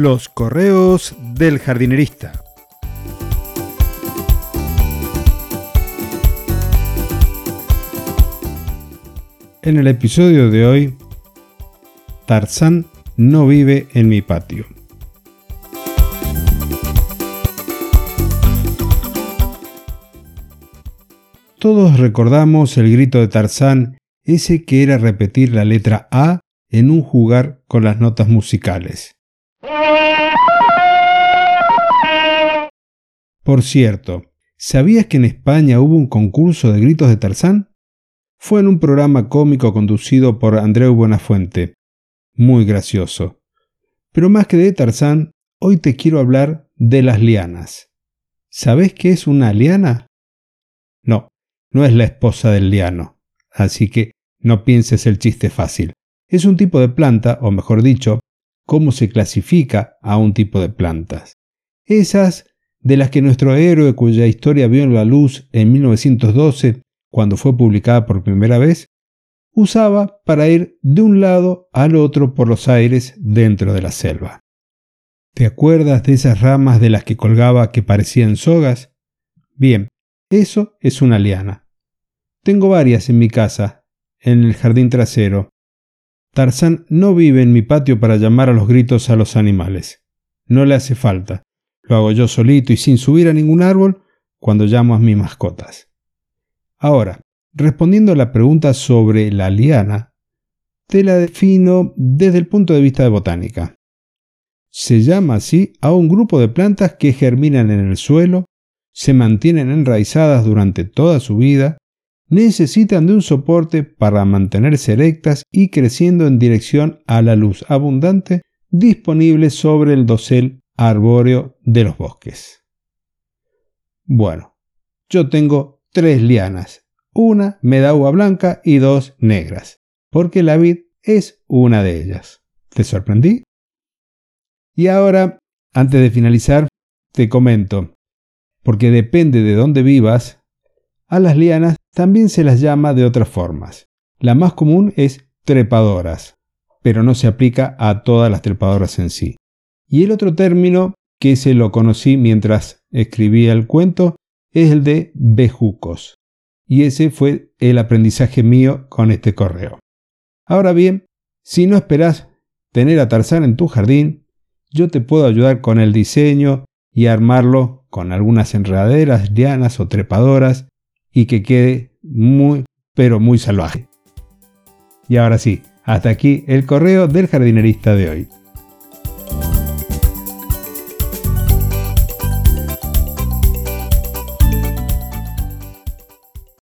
Los correos del jardinerista. En el episodio de hoy, Tarzán no vive en mi patio. Todos recordamos el grito de Tarzán, ese que era repetir la letra A en un jugar con las notas musicales. Por cierto, ¿sabías que en España hubo un concurso de gritos de Tarzán? Fue en un programa cómico conducido por Andreu Buenafuente. Muy gracioso. Pero más que de Tarzán, hoy te quiero hablar de las lianas. ¿Sabes qué es una liana? No, no es la esposa del liano. Así que no pienses el chiste fácil. Es un tipo de planta, o mejor dicho, cómo se clasifica a un tipo de plantas. Esas de las que nuestro héroe cuya historia vio en la luz en 1912, cuando fue publicada por primera vez, usaba para ir de un lado al otro por los aires dentro de la selva. ¿Te acuerdas de esas ramas de las que colgaba que parecían sogas? Bien, eso es una liana. Tengo varias en mi casa, en el jardín trasero. Tarzán no vive en mi patio para llamar a los gritos a los animales. No le hace falta. Lo hago yo solito y sin subir a ningún árbol cuando llamo a mis mascotas. Ahora, respondiendo a la pregunta sobre la liana, te la defino desde el punto de vista de botánica. Se llama así a un grupo de plantas que germinan en el suelo se mantienen enraizadas durante toda su vida, necesitan de un soporte para mantenerse erectas y creciendo en dirección a la luz abundante disponible sobre el dosel arbóreo de los bosques. Bueno, yo tengo tres lianas. Una me da blanca y dos negras, porque la vid es una de ellas. ¿Te sorprendí? Y ahora, antes de finalizar, te comento porque depende de dónde vivas, a las lianas también se las llama de otras formas. La más común es trepadoras, pero no se aplica a todas las trepadoras en sí. Y el otro término que se lo conocí mientras escribía el cuento es el de bejucos. Y ese fue el aprendizaje mío con este correo. Ahora bien, si no esperás tener a Tarzán en tu jardín, yo te puedo ayudar con el diseño y armarlo con algunas enredaderas, lianas o trepadoras y que quede muy, pero muy salvaje. Y ahora sí, hasta aquí el correo del jardinerista de hoy.